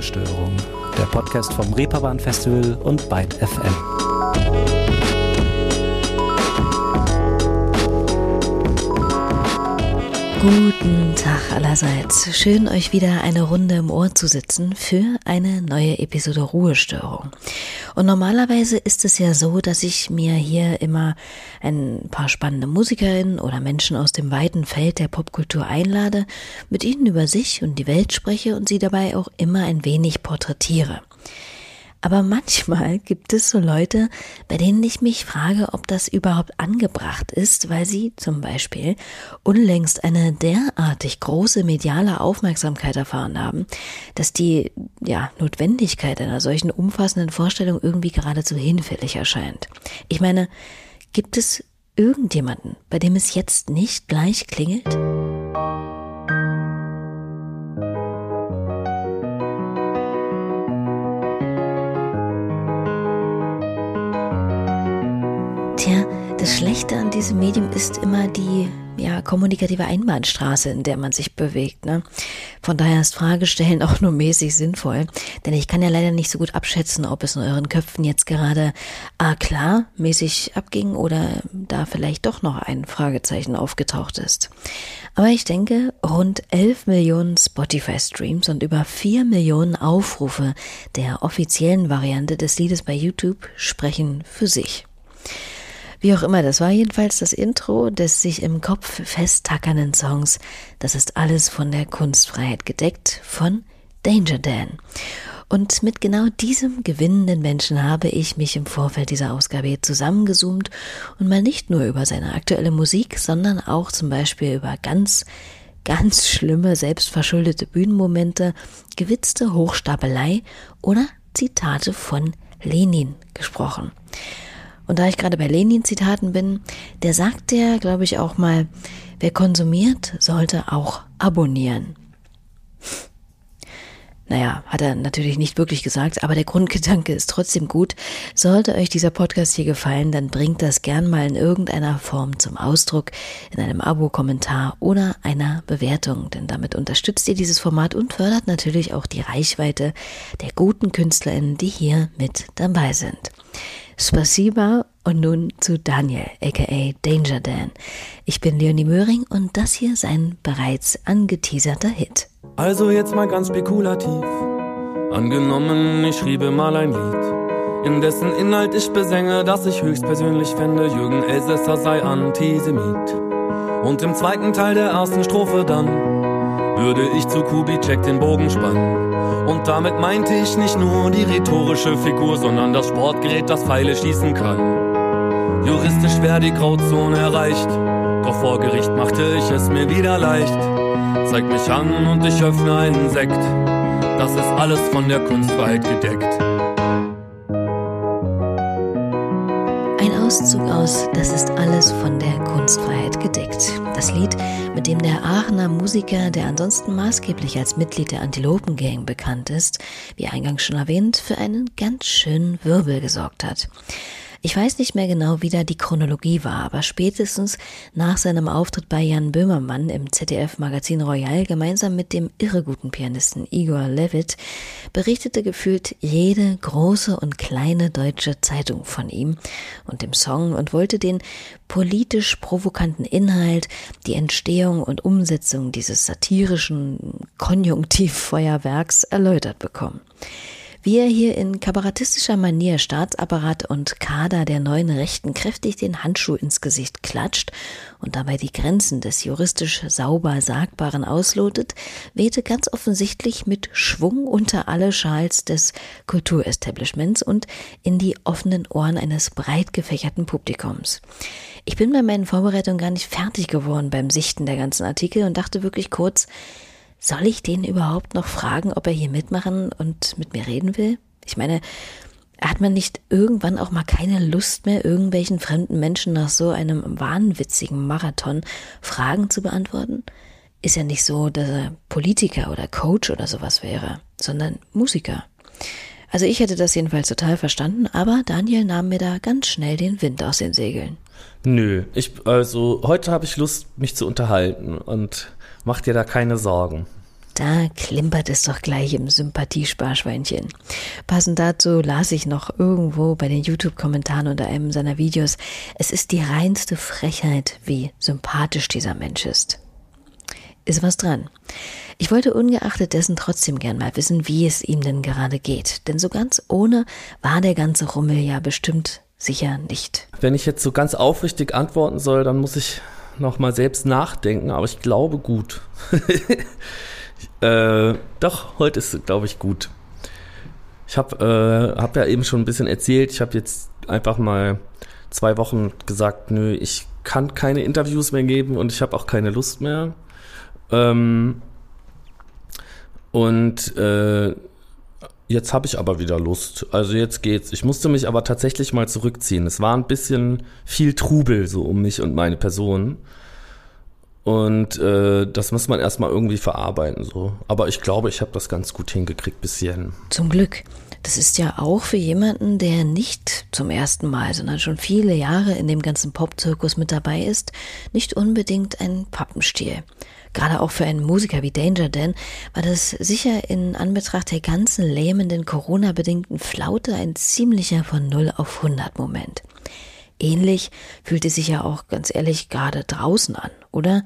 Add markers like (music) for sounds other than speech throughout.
Ruhestörung, der Podcast vom Reeperbahn Festival und Byte FM. Guten Tag allerseits. Schön, euch wieder eine Runde im Ohr zu sitzen für eine neue Episode Ruhestörung. Und normalerweise ist es ja so, dass ich mir hier immer ein paar spannende Musikerinnen oder Menschen aus dem weiten Feld der Popkultur einlade, mit ihnen über sich und die Welt spreche und sie dabei auch immer ein wenig porträtiere. Aber manchmal gibt es so Leute, bei denen ich mich frage, ob das überhaupt angebracht ist, weil sie zum Beispiel unlängst eine derartig große mediale Aufmerksamkeit erfahren haben, dass die ja, Notwendigkeit einer solchen umfassenden Vorstellung irgendwie geradezu hinfällig erscheint. Ich meine, gibt es irgendjemanden, bei dem es jetzt nicht gleich klingelt? Das Schlechte an diesem Medium ist immer die ja, kommunikative Einbahnstraße, in der man sich bewegt. Ne? Von daher ist Fragestellen (laughs) auch nur mäßig sinnvoll, denn ich kann ja leider nicht so gut abschätzen, ob es in euren Köpfen jetzt gerade ah klar mäßig abging oder da vielleicht doch noch ein Fragezeichen aufgetaucht ist. Aber ich denke, rund 11 Millionen Spotify-Streams und über 4 Millionen Aufrufe der offiziellen Variante des Liedes bei YouTube sprechen für sich. Wie auch immer, das war jedenfalls das Intro des sich im Kopf festtackernden Songs. Das ist alles von der Kunstfreiheit gedeckt von Danger Dan. Und mit genau diesem gewinnenden Menschen habe ich mich im Vorfeld dieser Ausgabe zusammengezoomt und mal nicht nur über seine aktuelle Musik, sondern auch zum Beispiel über ganz, ganz schlimme, selbstverschuldete Bühnenmomente, gewitzte Hochstapelei oder Zitate von Lenin gesprochen. Und da ich gerade bei Lenin-Zitaten bin, der sagt ja, glaube ich, auch mal, wer konsumiert, sollte auch abonnieren. Naja, hat er natürlich nicht wirklich gesagt, aber der Grundgedanke ist trotzdem gut. Sollte euch dieser Podcast hier gefallen, dann bringt das gern mal in irgendeiner Form zum Ausdruck, in einem Abo-Kommentar oder einer Bewertung, denn damit unterstützt ihr dieses Format und fördert natürlich auch die Reichweite der guten KünstlerInnen, die hier mit dabei sind. Spasiba und nun zu Daniel, aka Danger Dan. Ich bin Leonie Möhring und das hier sein bereits angeteaserter Hit. Also jetzt mal ganz spekulativ. Angenommen, ich schriebe mal ein Lied, in dessen Inhalt ich besänge, dass ich höchstpersönlich fände, Jürgen Elsässer sei Antisemit. Und im zweiten Teil der ersten Strophe dann würde ich zu Kubitschek den Bogen spannen. Und damit meinte ich nicht nur die rhetorische Figur, sondern das Sportgerät, das Pfeile schießen kann. Juristisch wäre die Grauzone erreicht, doch vor Gericht machte ich es mir wieder leicht. Zeig mich an und ich öffne einen Sekt, das ist alles von der Kunstfreiheit gedeckt. Auszug aus Das ist alles von der Kunstfreiheit gedeckt. Das Lied, mit dem der Aachener Musiker, der ansonsten maßgeblich als Mitglied der Antilopen Gang bekannt ist, wie eingangs schon erwähnt, für einen ganz schönen Wirbel gesorgt hat. Ich weiß nicht mehr genau, wie da die Chronologie war, aber spätestens nach seinem Auftritt bei Jan Böhmermann im ZDF-Magazin Royal gemeinsam mit dem irreguten Pianisten Igor Levitt berichtete gefühlt jede große und kleine deutsche Zeitung von ihm und dem Song und wollte den politisch provokanten Inhalt, die Entstehung und Umsetzung dieses satirischen Konjunktivfeuerwerks erläutert bekommen wie er hier in kabarettistischer Manier Staatsapparat und Kader der neuen Rechten kräftig den Handschuh ins Gesicht klatscht und dabei die Grenzen des juristisch sauber Sagbaren auslotet, wehte ganz offensichtlich mit Schwung unter alle Schals des Kulturestablishments und in die offenen Ohren eines breit gefächerten Publikums. Ich bin bei meinen Vorbereitungen gar nicht fertig geworden beim Sichten der ganzen Artikel und dachte wirklich kurz, soll ich den überhaupt noch fragen, ob er hier mitmachen und mit mir reden will? Ich meine, hat man nicht irgendwann auch mal keine Lust mehr, irgendwelchen fremden Menschen nach so einem wahnwitzigen Marathon Fragen zu beantworten? Ist ja nicht so, dass er Politiker oder Coach oder sowas wäre, sondern Musiker. Also ich hätte das jedenfalls total verstanden, aber Daniel nahm mir da ganz schnell den Wind aus den Segeln. Nö, ich, also heute habe ich Lust, mich zu unterhalten und Mach dir da keine Sorgen. Da klimpert es doch gleich im Sympathiesparschweinchen. Passend dazu las ich noch irgendwo bei den YouTube-Kommentaren unter einem seiner Videos, es ist die reinste Frechheit, wie sympathisch dieser Mensch ist. Ist was dran. Ich wollte ungeachtet dessen trotzdem gern mal wissen, wie es ihm denn gerade geht. Denn so ganz ohne war der ganze Rummel ja bestimmt sicher nicht. Wenn ich jetzt so ganz aufrichtig antworten soll, dann muss ich noch mal selbst nachdenken, aber ich glaube gut. (laughs) Äh, doch, heute ist, glaube ich, gut. Ich habe äh, hab ja eben schon ein bisschen erzählt. Ich habe jetzt einfach mal zwei Wochen gesagt, nö, ich kann keine Interviews mehr geben und ich habe auch keine Lust mehr. Ähm, und äh, jetzt habe ich aber wieder Lust. Also jetzt geht's. Ich musste mich aber tatsächlich mal zurückziehen. Es war ein bisschen viel Trubel so um mich und meine Person. Und äh, das muss man erstmal irgendwie verarbeiten. so. Aber ich glaube, ich habe das ganz gut hingekriegt bis hierhin. Zum Glück. Das ist ja auch für jemanden, der nicht zum ersten Mal, sondern schon viele Jahre in dem ganzen Popzirkus mit dabei ist, nicht unbedingt ein Pappenstiel. Gerade auch für einen Musiker wie Danger Dan war das sicher in Anbetracht der ganzen lähmenden Corona-bedingten Flaute ein ziemlicher von 0 auf 100 Moment. Ähnlich fühlt es sich ja auch ganz ehrlich gerade draußen an, oder?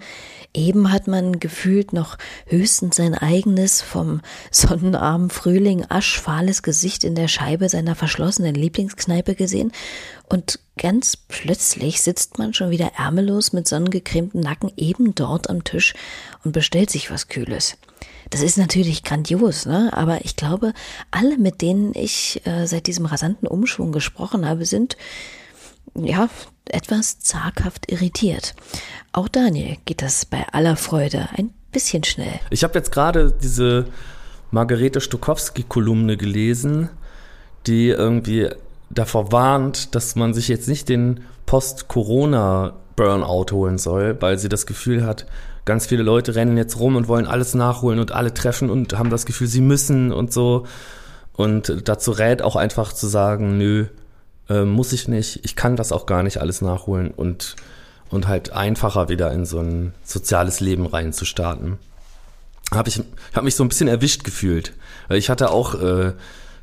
Eben hat man gefühlt noch höchstens sein eigenes vom (laughs) sonnenarmen Frühling aschfahles Gesicht in der Scheibe seiner verschlossenen Lieblingskneipe gesehen und ganz plötzlich sitzt man schon wieder ärmellos mit sonnengecremtem Nacken eben dort am Tisch und bestellt sich was Kühles. Das ist natürlich grandios, ne? aber ich glaube, alle, mit denen ich äh, seit diesem rasanten Umschwung gesprochen habe, sind ja, etwas zaghaft irritiert. Auch Daniel geht das bei aller Freude ein bisschen schnell. Ich habe jetzt gerade diese Margarete Stokowski-Kolumne gelesen, die irgendwie davor warnt, dass man sich jetzt nicht den Post-Corona-Burnout holen soll, weil sie das Gefühl hat, ganz viele Leute rennen jetzt rum und wollen alles nachholen und alle treffen und haben das Gefühl, sie müssen und so. Und dazu rät auch einfach zu sagen, nö, äh, muss ich nicht, ich kann das auch gar nicht alles nachholen und, und halt einfacher wieder in so ein soziales Leben reinzustarten. Hab ich habe mich so ein bisschen erwischt gefühlt. Ich hatte auch, äh,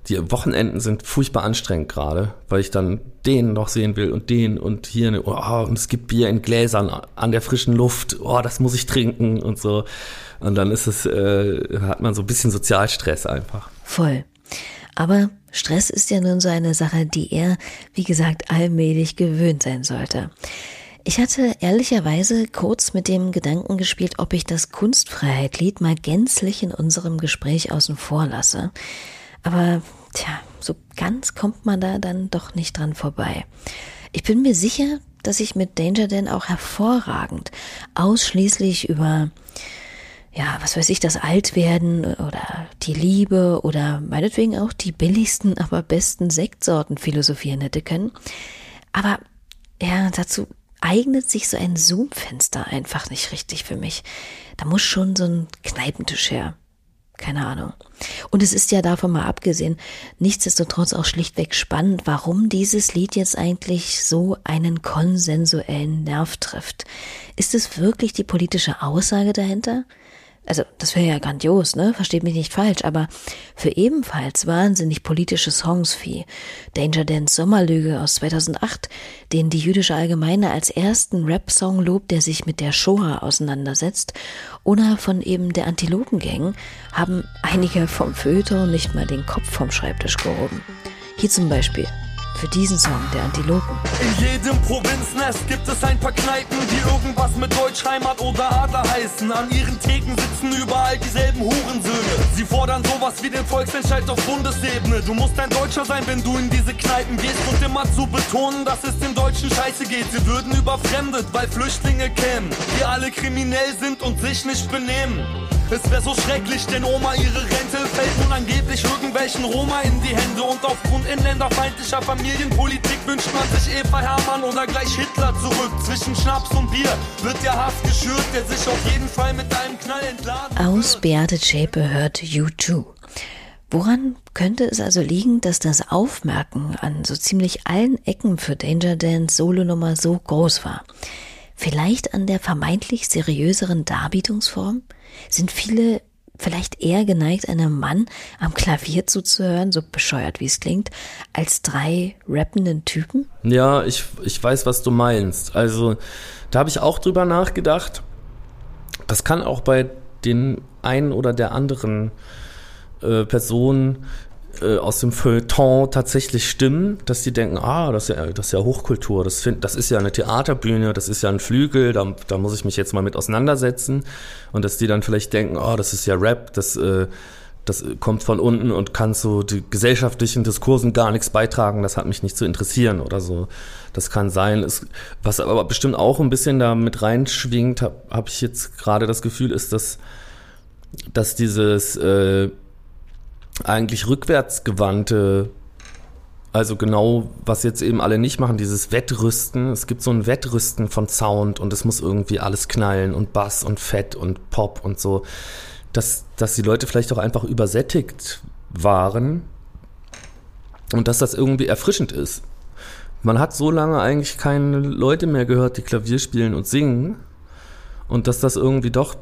die Wochenenden sind furchtbar anstrengend gerade, weil ich dann den noch sehen will und den und hier, eine, oh, und es gibt Bier in Gläsern an der frischen Luft, oh, das muss ich trinken und so. Und dann ist es, äh, hat man so ein bisschen Sozialstress einfach. Voll. Aber Stress ist ja nun so eine Sache, die er, wie gesagt, allmählich gewöhnt sein sollte. Ich hatte ehrlicherweise kurz mit dem Gedanken gespielt, ob ich das Kunstfreiheit-Lied mal gänzlich in unserem Gespräch außen vor lasse. Aber, tja, so ganz kommt man da dann doch nicht dran vorbei. Ich bin mir sicher, dass ich mit Danger Dan auch hervorragend ausschließlich über ja, was weiß ich, das Altwerden oder die Liebe oder meinetwegen auch die billigsten, aber besten Sektsorten philosophieren hätte können. Aber ja, dazu eignet sich so ein Zoom-Fenster einfach nicht richtig für mich. Da muss schon so ein Kneipentisch her. Keine Ahnung. Und es ist ja davon mal abgesehen, nichtsdestotrotz auch schlichtweg spannend, warum dieses Lied jetzt eigentlich so einen konsensuellen Nerv trifft. Ist es wirklich die politische Aussage dahinter? Also das wäre ja grandios, ne? Versteht mich nicht falsch, aber für ebenfalls wahnsinnig politische Songs wie Danger Dance Sommerlüge aus 2008, den die jüdische Allgemeine als ersten Rap-Song lobt, der sich mit der Shoah auseinandersetzt, oder von eben der Antilopengang, haben einige vom Feuilleton nicht mal den Kopf vom Schreibtisch gehoben. Hier zum Beispiel für diesen Song der Antilopen. In jedem Provinznest gibt es ein paar Kneipen, die irgendwas mit Deutschheimat oder Adler heißen. An ihren Theken sitzen überall dieselben Hurensöhne. Sie fordern sowas wie den Volksentscheid auf Bundesebene. Du musst ein Deutscher sein, wenn du in diese Kneipen gehst und immer zu betonen, dass es den Deutschen scheiße geht. Sie würden überfremdet, weil Flüchtlinge kämen, die alle kriminell sind und sich nicht benehmen. Es wäre so schrecklich, denn Oma ihre Rente fällt nun angeblich irgendwelchen Roma in die Hände. Und aufgrund inländerfeindlicher Familienpolitik wünscht man sich Eva Hermann oder gleich Hitler zurück. Zwischen Schnaps und Bier wird der Haft geschürt, der sich auf jeden Fall mit einem Knall entladen Aus Beate Zschäpe hört U2. Woran könnte es also liegen, dass das Aufmerken an so ziemlich allen Ecken für Danger Dance Solonummer so groß war? Vielleicht an der vermeintlich seriöseren Darbietungsform? Sind viele vielleicht eher geneigt, einem Mann am Klavier zuzuhören, so bescheuert wie es klingt, als drei rappenden Typen? Ja, ich, ich weiß, was du meinst. Also, da habe ich auch drüber nachgedacht. Das kann auch bei den einen oder der anderen äh, Person äh, aus dem Feuilleton tatsächlich stimmen, dass die denken, ah, das ist ja, das ist ja Hochkultur, das, find, das ist ja eine Theaterbühne, das ist ja ein Flügel, da, da muss ich mich jetzt mal mit auseinandersetzen. Und dass die dann vielleicht denken, oh, das ist ja Rap, das, äh, das kommt von unten und kann zu die gesellschaftlichen Diskursen gar nichts beitragen, das hat mich nicht zu interessieren oder so. Das kann sein. Es, was aber bestimmt auch ein bisschen da mit reinschwingt, habe hab ich jetzt gerade das Gefühl, ist, dass, dass dieses äh, eigentlich rückwärtsgewandte, also genau, was jetzt eben alle nicht machen, dieses Wettrüsten. Es gibt so ein Wettrüsten von Sound und es muss irgendwie alles knallen und Bass und Fett und Pop und so. Dass, dass die Leute vielleicht auch einfach übersättigt waren und dass das irgendwie erfrischend ist. Man hat so lange eigentlich keine Leute mehr gehört, die Klavier spielen und singen. Und dass das irgendwie doch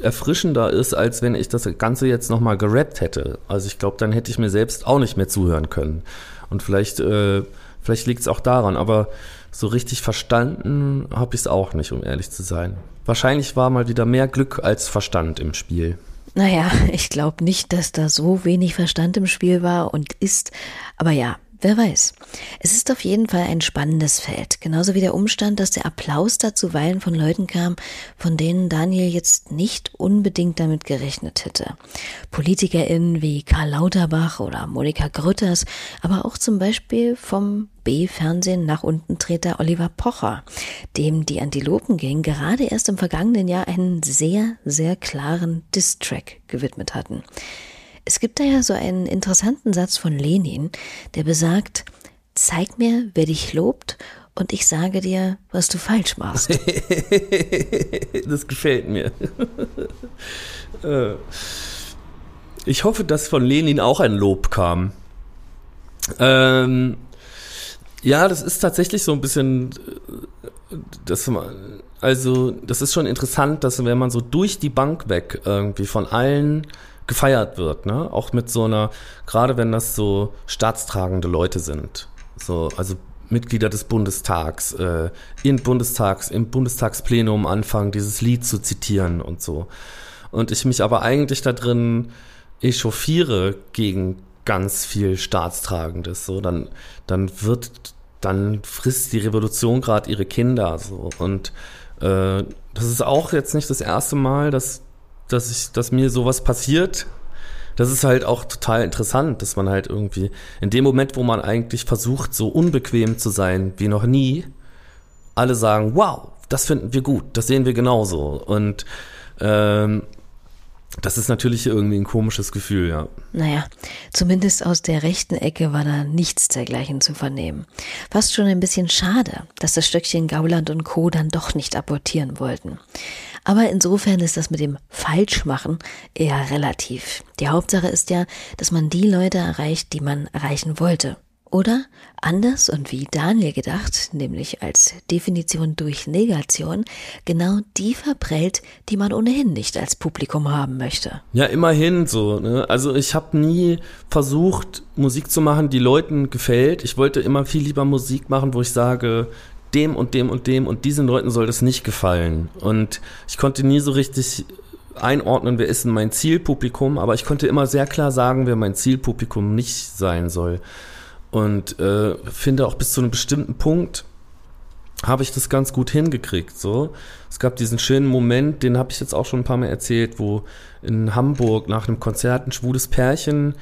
erfrischender ist, als wenn ich das Ganze jetzt nochmal gerappt hätte. Also ich glaube, dann hätte ich mir selbst auch nicht mehr zuhören können. Und vielleicht, äh, vielleicht liegt es auch daran, aber so richtig verstanden habe ich es auch nicht, um ehrlich zu sein. Wahrscheinlich war mal wieder mehr Glück als Verstand im Spiel. Naja, (laughs) ich glaube nicht, dass da so wenig Verstand im Spiel war und ist. Aber ja, Wer weiß. Es ist auf jeden Fall ein spannendes Feld. Genauso wie der Umstand, dass der Applaus da zuweilen von Leuten kam, von denen Daniel jetzt nicht unbedingt damit gerechnet hätte. PolitikerInnen wie Karl Lauterbach oder Monika Grütters, aber auch zum Beispiel vom B-Fernsehen nach unten Treter Oliver Pocher, dem die Antilopen Gang gerade erst im vergangenen Jahr einen sehr, sehr klaren Diss-Track gewidmet hatten. Es gibt da ja so einen interessanten Satz von Lenin, der besagt, zeig mir, wer dich lobt und ich sage dir, was du falsch machst. (laughs) das gefällt mir. (laughs) Äh, ich hoffe, dass von Lenin auch ein Lob kam. Ähm, ja, das ist tatsächlich so ein bisschen, äh, das, also das ist schon interessant, dass wenn man so durch die Bank weg irgendwie von allen gefeiert wird, ne? Auch mit so einer, gerade wenn das so staatstragende Leute sind, so, also Mitglieder des Bundestags, äh, in Bundestags, im Bundestagsplenum anfangen, dieses Lied zu zitieren und so. Und ich mich aber eigentlich da drin echauffiere gegen ganz viel Staatstragendes, so, dann, dann wird, dann frisst die Revolution gerade ihre Kinder, so. Und äh, das ist auch jetzt nicht das erste Mal, dass dass ich, dass mir sowas passiert. Das ist halt auch total interessant, dass man halt irgendwie in dem Moment, wo man eigentlich versucht, so unbequem zu sein wie noch nie, alle sagen, wow, das finden wir gut, das sehen wir genauso. Und ähm, das ist natürlich irgendwie ein komisches Gefühl, ja. Naja, zumindest aus der rechten Ecke war da nichts dergleichen zu vernehmen. Fast schon ein bisschen schade, dass das Stöckchen Gauland und Co. dann doch nicht apportieren wollten. Aber insofern ist das mit dem Falschmachen eher relativ. Die Hauptsache ist ja, dass man die Leute erreicht, die man erreichen wollte. Oder anders und wie Daniel gedacht, nämlich als Definition durch Negation, genau die verprellt, die man ohnehin nicht als Publikum haben möchte. Ja, immerhin so. Ne? Also ich habe nie versucht, Musik zu machen, die Leuten gefällt. Ich wollte immer viel lieber Musik machen, wo ich sage, dem und dem und dem und diesen Leuten soll das nicht gefallen. Und ich konnte nie so richtig einordnen, wer ist denn mein Zielpublikum, aber ich konnte immer sehr klar sagen, wer mein Zielpublikum nicht sein soll. Und äh, finde auch bis zu einem bestimmten Punkt habe ich das ganz gut hingekriegt. So, es gab diesen schönen Moment, den habe ich jetzt auch schon ein paar Mal erzählt, wo in Hamburg nach einem Konzert ein schwules Pärchen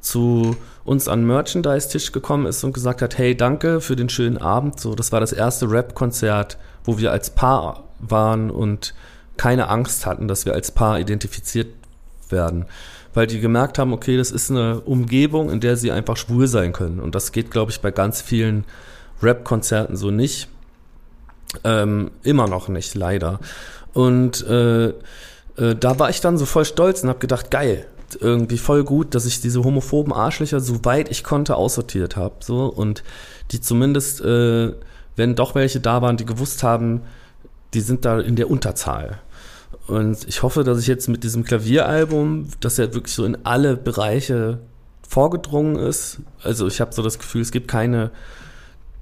zu uns an Merchandise-Tisch gekommen ist und gesagt hat, hey, danke für den schönen Abend. So, das war das erste Rap-Konzert, wo wir als Paar waren und keine Angst hatten, dass wir als Paar identifiziert werden. Weil die gemerkt haben, okay, das ist eine Umgebung, in der sie einfach schwul sein können. Und das geht, glaube ich, bei ganz vielen Rap-Konzerten so nicht. Ähm, immer noch nicht, leider. Und äh, äh, da war ich dann so voll stolz und habe gedacht, geil, irgendwie voll gut, dass ich diese homophoben Arschlöcher, soweit ich konnte, aussortiert habe. So, und die zumindest, äh, wenn doch welche da waren, die gewusst haben, die sind da in der Unterzahl. Und ich hoffe, dass ich jetzt mit diesem Klavieralbum, dass er wirklich so in alle Bereiche vorgedrungen ist. Also ich habe so das Gefühl, es gibt keine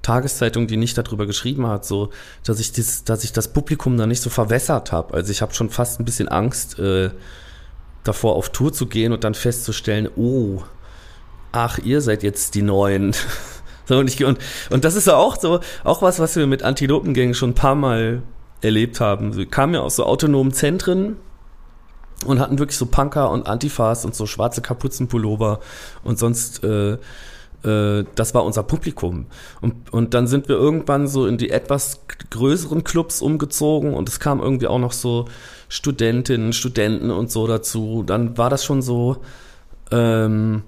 Tageszeitung, die nicht darüber geschrieben hat, so dass ich das, dass ich das Publikum da nicht so verwässert habe. Also ich habe schon fast ein bisschen Angst äh, davor, auf Tour zu gehen und dann festzustellen, oh, ach, ihr seid jetzt die Neuen. (laughs) so, und, ich, und, und das ist ja auch so, auch was, was wir mit Antilopengängen schon ein paar Mal erlebt haben. Wir kamen ja aus so autonomen Zentren und hatten wirklich so Punker und Antifas und so schwarze Kapuzenpullover und sonst äh, äh, das war unser Publikum. Und, und dann sind wir irgendwann so in die etwas größeren Clubs umgezogen und es kam irgendwie auch noch so Studentinnen, Studenten und so dazu. Dann war das schon so, ähm,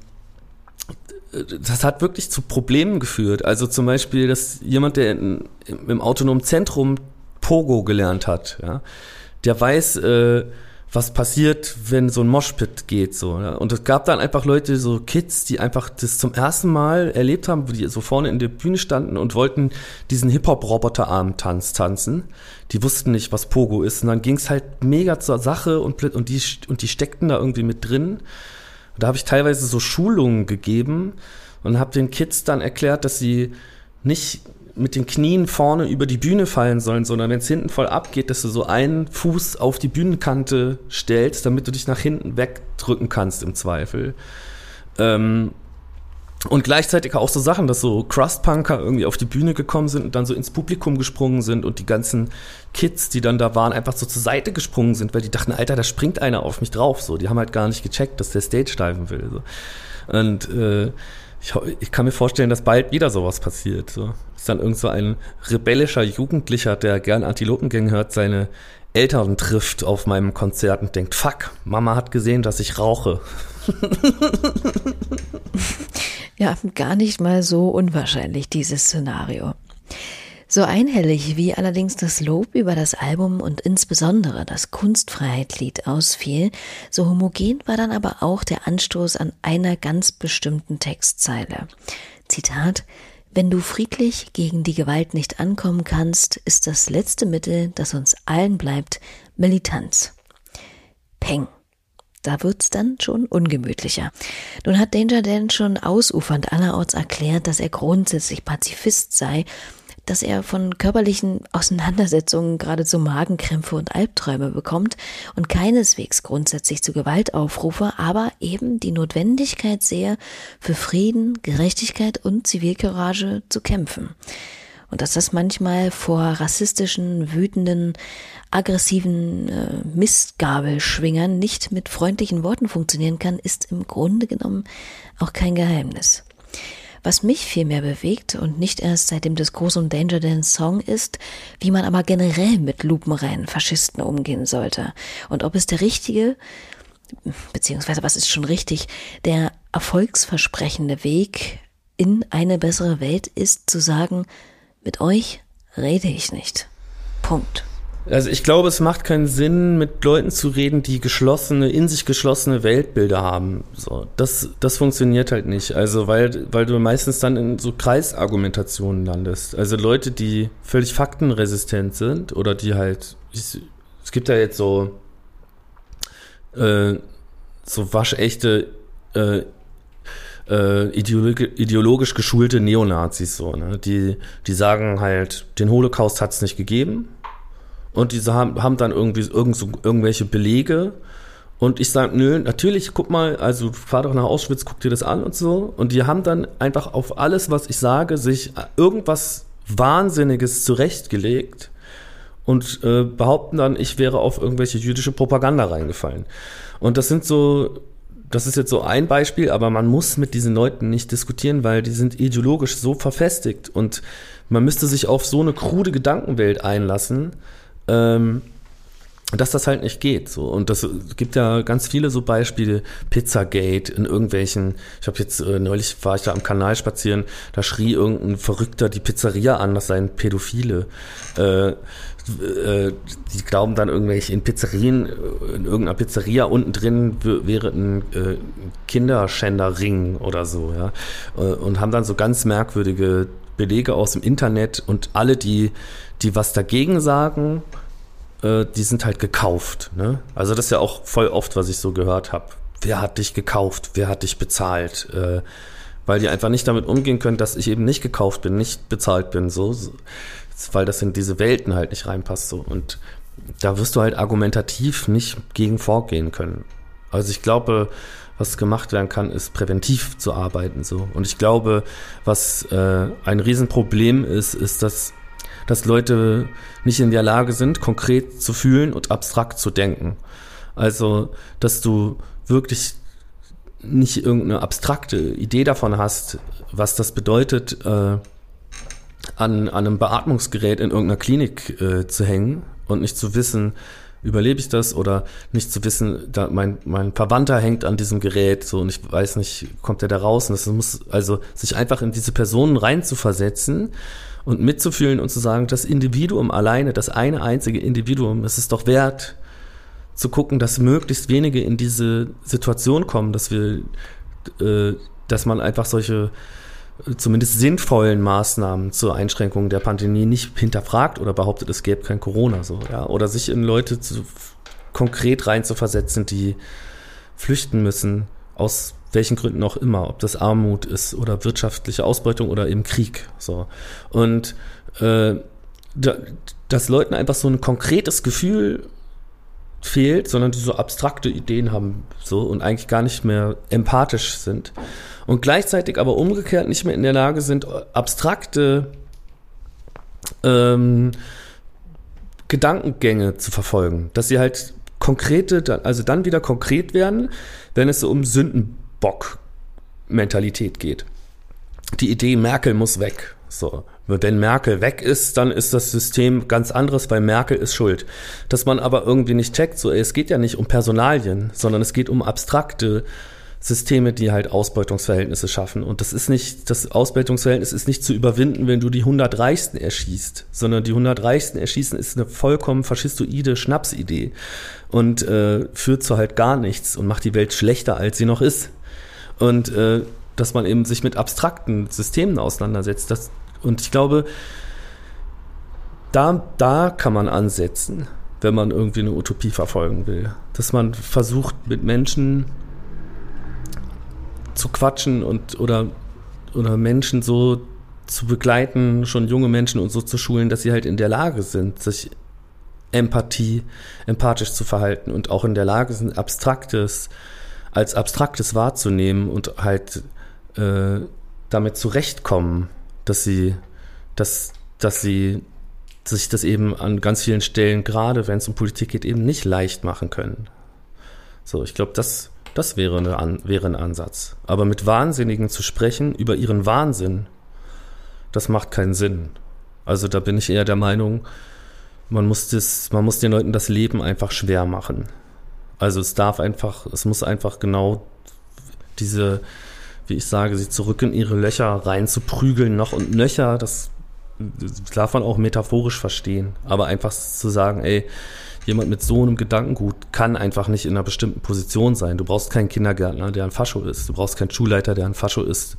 das hat wirklich zu Problemen geführt. Also zum Beispiel, dass jemand, der in, im autonomen Zentrum Pogo gelernt hat, ja, der weiß, äh, was passiert, wenn so ein Moshpit geht, so. Ja. Und es gab dann einfach Leute, so Kids, die einfach das zum ersten Mal erlebt haben, die so vorne in der Bühne standen und wollten diesen Hip-Hop-Roboterarm-Tanz tanzen. Die wussten nicht, was Pogo ist. Und dann ging es halt mega zur Sache und, und, die, und die steckten da irgendwie mit drin. Und da habe ich teilweise so Schulungen gegeben und habe den Kids dann erklärt, dass sie nicht mit den Knien vorne über die Bühne fallen sollen, sondern wenn es hinten voll abgeht, dass du so einen Fuß auf die Bühnenkante stellst, damit du dich nach hinten wegdrücken kannst im Zweifel. Ähm, und gleichzeitig auch so Sachen, dass so Crust-Punker irgendwie auf die Bühne gekommen sind und dann so ins Publikum gesprungen sind und die ganzen Kids, die dann da waren, einfach so zur Seite gesprungen sind, weil die dachten, Alter, da springt einer auf mich drauf. So, die haben halt gar nicht gecheckt, dass der Stage steifen will. So. Und äh, ich, ich, kann mir vorstellen, dass bald wieder sowas passiert. So. Ist dann irgend so ein rebellischer Jugendlicher, der gern Antilopengänge hört, seine Eltern trifft auf meinem Konzert und denkt, fuck, Mama hat gesehen, dass ich rauche. (laughs) ja, gar nicht mal so unwahrscheinlich, dieses Szenario. So einhellig wie allerdings das Lob über das Album und insbesondere das Kunstfreiheitlied ausfiel, so homogen war dann aber auch der Anstoß an einer ganz bestimmten Textzeile. Zitat Wenn du friedlich gegen die Gewalt nicht ankommen kannst, ist das letzte Mittel, das uns allen bleibt, Militanz. Peng. Da wird's dann schon ungemütlicher. Nun hat Danger Dan schon ausufernd allerorts erklärt, dass er grundsätzlich Pazifist sei dass er von körperlichen Auseinandersetzungen geradezu Magenkrämpfe und Albträume bekommt und keineswegs grundsätzlich zu Gewalt aufrufe, aber eben die Notwendigkeit sehe, für Frieden, Gerechtigkeit und Zivilcourage zu kämpfen. Und dass das manchmal vor rassistischen, wütenden, aggressiven äh, Mistgabelschwingern nicht mit freundlichen Worten funktionieren kann, ist im Grunde genommen auch kein Geheimnis. Was mich vielmehr bewegt und nicht erst seit dem Diskurs um Danger Dan Song ist, wie man aber generell mit lupenreinen Faschisten umgehen sollte und ob es der richtige, beziehungsweise was ist schon richtig, der erfolgsversprechende Weg in eine bessere Welt ist, zu sagen, mit euch rede ich nicht. Punkt. Also ich glaube, es macht keinen Sinn, mit Leuten zu reden, die geschlossene, in sich geschlossene Weltbilder haben. So, das, das funktioniert halt nicht. Also weil, weil du meistens dann in so Kreisargumentationen landest. Also Leute, die völlig faktenresistent sind oder die halt, es, es gibt ja jetzt so äh, so waschechte äh, äh, ideologisch, ideologisch geschulte Neonazis so, ne? Die, die sagen halt, den Holocaust hat es nicht gegeben und diese haben, haben dann irgendwie irgend so, irgendwelche Belege. Und ich sage, nö, natürlich, guck mal, also fahr doch nach Auschwitz, guck dir das an und so. Und die haben dann einfach auf alles, was ich sage, sich irgendwas Wahnsinniges zurechtgelegt und äh, behaupten dann, ich wäre auf irgendwelche jüdische Propaganda reingefallen. Und das sind so, das ist jetzt so ein Beispiel, aber man muss mit diesen Leuten nicht diskutieren, weil die sind ideologisch so verfestigt und man müsste sich auf so eine krude Gedankenwelt einlassen, ähm, dass das halt nicht geht. So. Und das gibt ja ganz viele so Beispiele, Pizzagate in irgendwelchen, ich habe jetzt äh, neulich war ich da am Kanal spazieren, da schrie irgendein Verrückter die Pizzeria an, das seien Pädophile. Äh, äh, die glauben dann irgendwelche in Pizzerien, in irgendeiner Pizzeria unten drin wäre ein äh, Kinderschänderring oder so, ja. Äh, und haben dann so ganz merkwürdige Belege aus dem Internet und alle, die, die was dagegen sagen, äh, die sind halt gekauft. Ne? Also das ist ja auch voll oft, was ich so gehört habe. Wer hat dich gekauft? Wer hat dich bezahlt? Äh, weil die einfach nicht damit umgehen können, dass ich eben nicht gekauft bin, nicht bezahlt bin, so, so weil das in diese Welten halt nicht reinpasst so und da wirst du halt argumentativ nicht gegen vorgehen können. Also ich glaube, was gemacht werden kann, ist präventiv zu arbeiten so und ich glaube, was äh, ein Riesenproblem ist, ist, dass dass Leute nicht in der Lage sind, konkret zu fühlen und abstrakt zu denken. Also, dass du wirklich nicht irgendeine abstrakte Idee davon hast, was das bedeutet, äh, an, an einem Beatmungsgerät in irgendeiner Klinik äh, zu hängen und nicht zu wissen, überlebe ich das oder nicht zu wissen, da mein, mein Verwandter hängt an diesem Gerät so und ich weiß nicht, kommt er da raus und das muss also sich einfach in diese Personen rein zu versetzen und mitzufühlen und zu sagen, das Individuum alleine, das eine einzige Individuum, es ist doch wert, zu gucken, dass möglichst wenige in diese Situation kommen, dass wir, äh, dass man einfach solche äh, zumindest sinnvollen Maßnahmen zur Einschränkung der Pandemie nicht hinterfragt oder behauptet, es gäbe kein Corona so, ja, oder sich in Leute zu, konkret reinzuversetzen, die flüchten müssen aus welchen Gründen auch immer, ob das Armut ist oder wirtschaftliche Ausbeutung oder eben Krieg. So. Und äh, da, dass Leuten einfach so ein konkretes Gefühl fehlt, sondern die so abstrakte Ideen haben so und eigentlich gar nicht mehr empathisch sind und gleichzeitig aber umgekehrt nicht mehr in der Lage sind, abstrakte ähm, Gedankengänge zu verfolgen, dass sie halt konkrete, also dann wieder konkret werden, wenn es so um Sünden Bock-Mentalität geht. Die Idee, Merkel muss weg. So. Wenn Merkel weg ist, dann ist das System ganz anderes, weil Merkel ist schuld. Dass man aber irgendwie nicht checkt, so, es geht ja nicht um Personalien, sondern es geht um abstrakte Systeme, die halt Ausbeutungsverhältnisse schaffen. Und das ist nicht, das Ausbeutungsverhältnis ist nicht zu überwinden, wenn du die 100 Reichsten erschießt, sondern die 100 Reichsten erschießen ist eine vollkommen faschistoide Schnapsidee und äh, führt zu halt gar nichts und macht die Welt schlechter, als sie noch ist und äh, dass man eben sich mit abstrakten Systemen auseinandersetzt. Das, und ich glaube, da, da kann man ansetzen, wenn man irgendwie eine Utopie verfolgen will. Dass man versucht, mit Menschen zu quatschen und oder, oder Menschen so zu begleiten, schon junge Menschen und so zu schulen, dass sie halt in der Lage sind, sich Empathie, empathisch zu verhalten und auch in der Lage sind, abstraktes als Abstraktes wahrzunehmen und halt äh, damit zurechtkommen, dass sie, dass, dass sie sich das eben an ganz vielen Stellen, gerade wenn es um Politik geht, eben nicht leicht machen können. So, ich glaube, das, das wäre, eine, wäre ein Ansatz. Aber mit Wahnsinnigen zu sprechen über ihren Wahnsinn, das macht keinen Sinn. Also da bin ich eher der Meinung, man muss, das, man muss den Leuten das Leben einfach schwer machen. Also es darf einfach, es muss einfach genau diese, wie ich sage, sie zurück in ihre Löcher rein zu prügeln, noch und nöcher, das, das darf man auch metaphorisch verstehen. Aber einfach zu sagen, ey, jemand mit so einem Gedankengut kann einfach nicht in einer bestimmten Position sein. Du brauchst keinen Kindergärtner, der ein Fascho ist. Du brauchst keinen Schulleiter, der ein Fascho ist.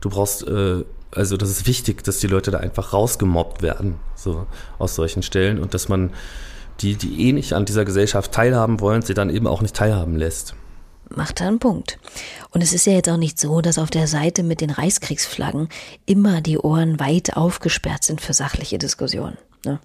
Du brauchst, äh, also das ist wichtig, dass die Leute da einfach rausgemobbt werden, so aus solchen Stellen und dass man die, die eh nicht an dieser Gesellschaft teilhaben wollen, sie dann eben auch nicht teilhaben lässt. Macht er einen Punkt. Und es ist ja jetzt auch nicht so, dass auf der Seite mit den Reichskriegsflaggen immer die Ohren weit aufgesperrt sind für sachliche Diskussionen. Ne?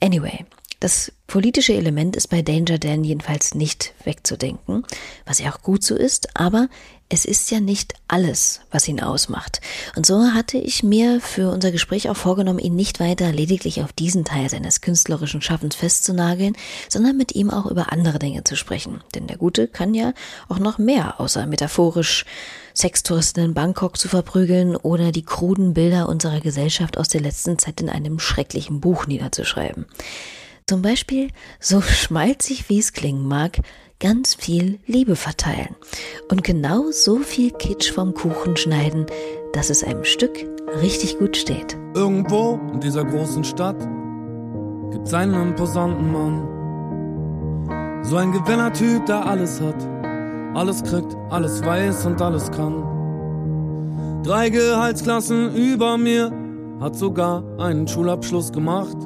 Anyway, das politische Element ist bei Danger Dan jedenfalls nicht wegzudenken, was ja auch gut so ist, aber es ist ja nicht alles, was ihn ausmacht. Und so hatte ich mir für unser Gespräch auch vorgenommen, ihn nicht weiter lediglich auf diesen Teil seines künstlerischen Schaffens festzunageln, sondern mit ihm auch über andere Dinge zu sprechen. Denn der Gute kann ja auch noch mehr, außer metaphorisch Sextouristen in Bangkok zu verprügeln oder die kruden Bilder unserer Gesellschaft aus der letzten Zeit in einem schrecklichen Buch niederzuschreiben. Zum Beispiel, so schmalzig wie es klingen mag, ganz viel Liebe verteilen und genau so viel Kitsch vom Kuchen schneiden, dass es einem Stück richtig gut steht. Irgendwo in dieser großen Stadt gibt's einen imposanten Mann. So ein Gewinnertyp, der alles hat, alles kriegt, alles weiß und alles kann. Drei Gehaltsklassen über mir, hat sogar einen Schulabschluss gemacht.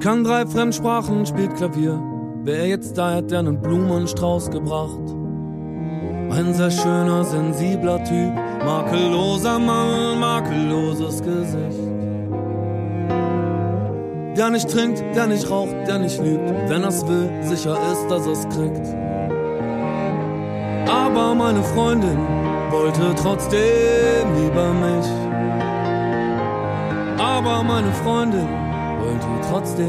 Kann drei Fremdsprachen, spielt Klavier. Wer jetzt da hat, der einen Blumenstrauß gebracht. Ein sehr schöner, sensibler Typ, makelloser Mann, makelloses Gesicht. Der nicht trinkt, der nicht raucht, der nicht lügt, wenn er's will, sicher ist, dass er's kriegt. Aber meine Freundin wollte trotzdem lieber mich. Aber meine Freundin wollte trotzdem.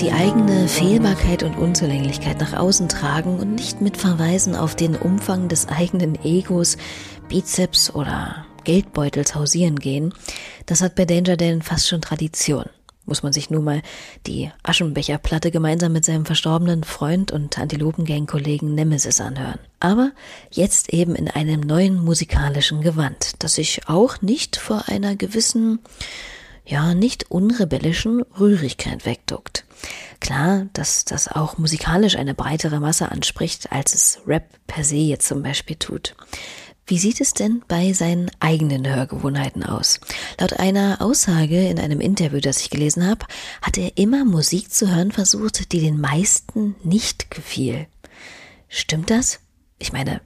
Die eigene Fehlbarkeit und Unzulänglichkeit nach außen tragen und nicht mit Verweisen auf den Umfang des eigenen Egos, Bizeps oder Geldbeutels hausieren gehen, das hat bei Danger Dan fast schon Tradition muss man sich nur mal die Aschenbecherplatte gemeinsam mit seinem verstorbenen Freund und Antilopengang-Kollegen Nemesis anhören. Aber jetzt eben in einem neuen musikalischen Gewand, das sich auch nicht vor einer gewissen, ja, nicht unrebellischen Rührigkeit wegduckt. Klar, dass das auch musikalisch eine breitere Masse anspricht, als es Rap per se jetzt zum Beispiel tut. Wie sieht es denn bei seinen eigenen Hörgewohnheiten aus? Laut einer Aussage in einem Interview, das ich gelesen habe, hat er immer Musik zu hören versucht, die den meisten nicht gefiel. Stimmt das? Ich meine,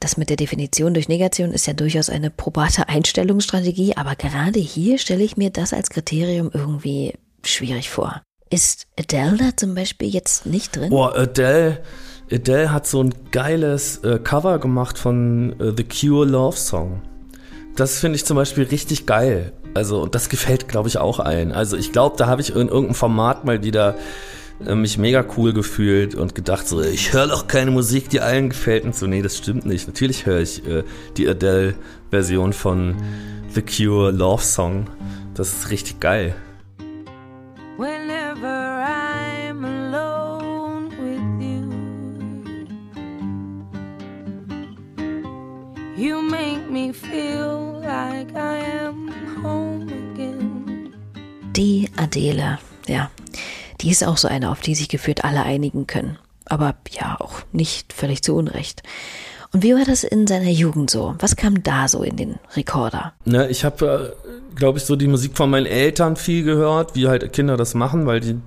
das mit der Definition durch Negation ist ja durchaus eine probate Einstellungsstrategie, aber gerade hier stelle ich mir das als Kriterium irgendwie schwierig vor. Ist Adele da zum Beispiel jetzt nicht drin? Boah, Adele Adele hat so ein geiles äh, Cover gemacht von äh, The Cure Love Song. Das finde ich zum Beispiel richtig geil. Also, und das gefällt, glaube ich, auch allen. Also, ich glaube, da habe ich in irgendeinem Format mal wieder mich mega cool gefühlt und gedacht, so, ich höre doch keine Musik, die allen gefällt und so. Nee, das stimmt nicht. Natürlich höre ich äh, die Adele-Version von The Cure Love Song. Das ist richtig geil. You make me feel like I am home again. Die Adele, ja. Die ist auch so eine, auf die sich gefühlt alle einigen können. Aber ja, auch nicht völlig zu Unrecht. Und wie war das in seiner Jugend so? Was kam da so in den Rekorder? Ne, ich habe, äh, glaube ich, so die Musik von meinen Eltern viel gehört, wie halt Kinder das machen, weil die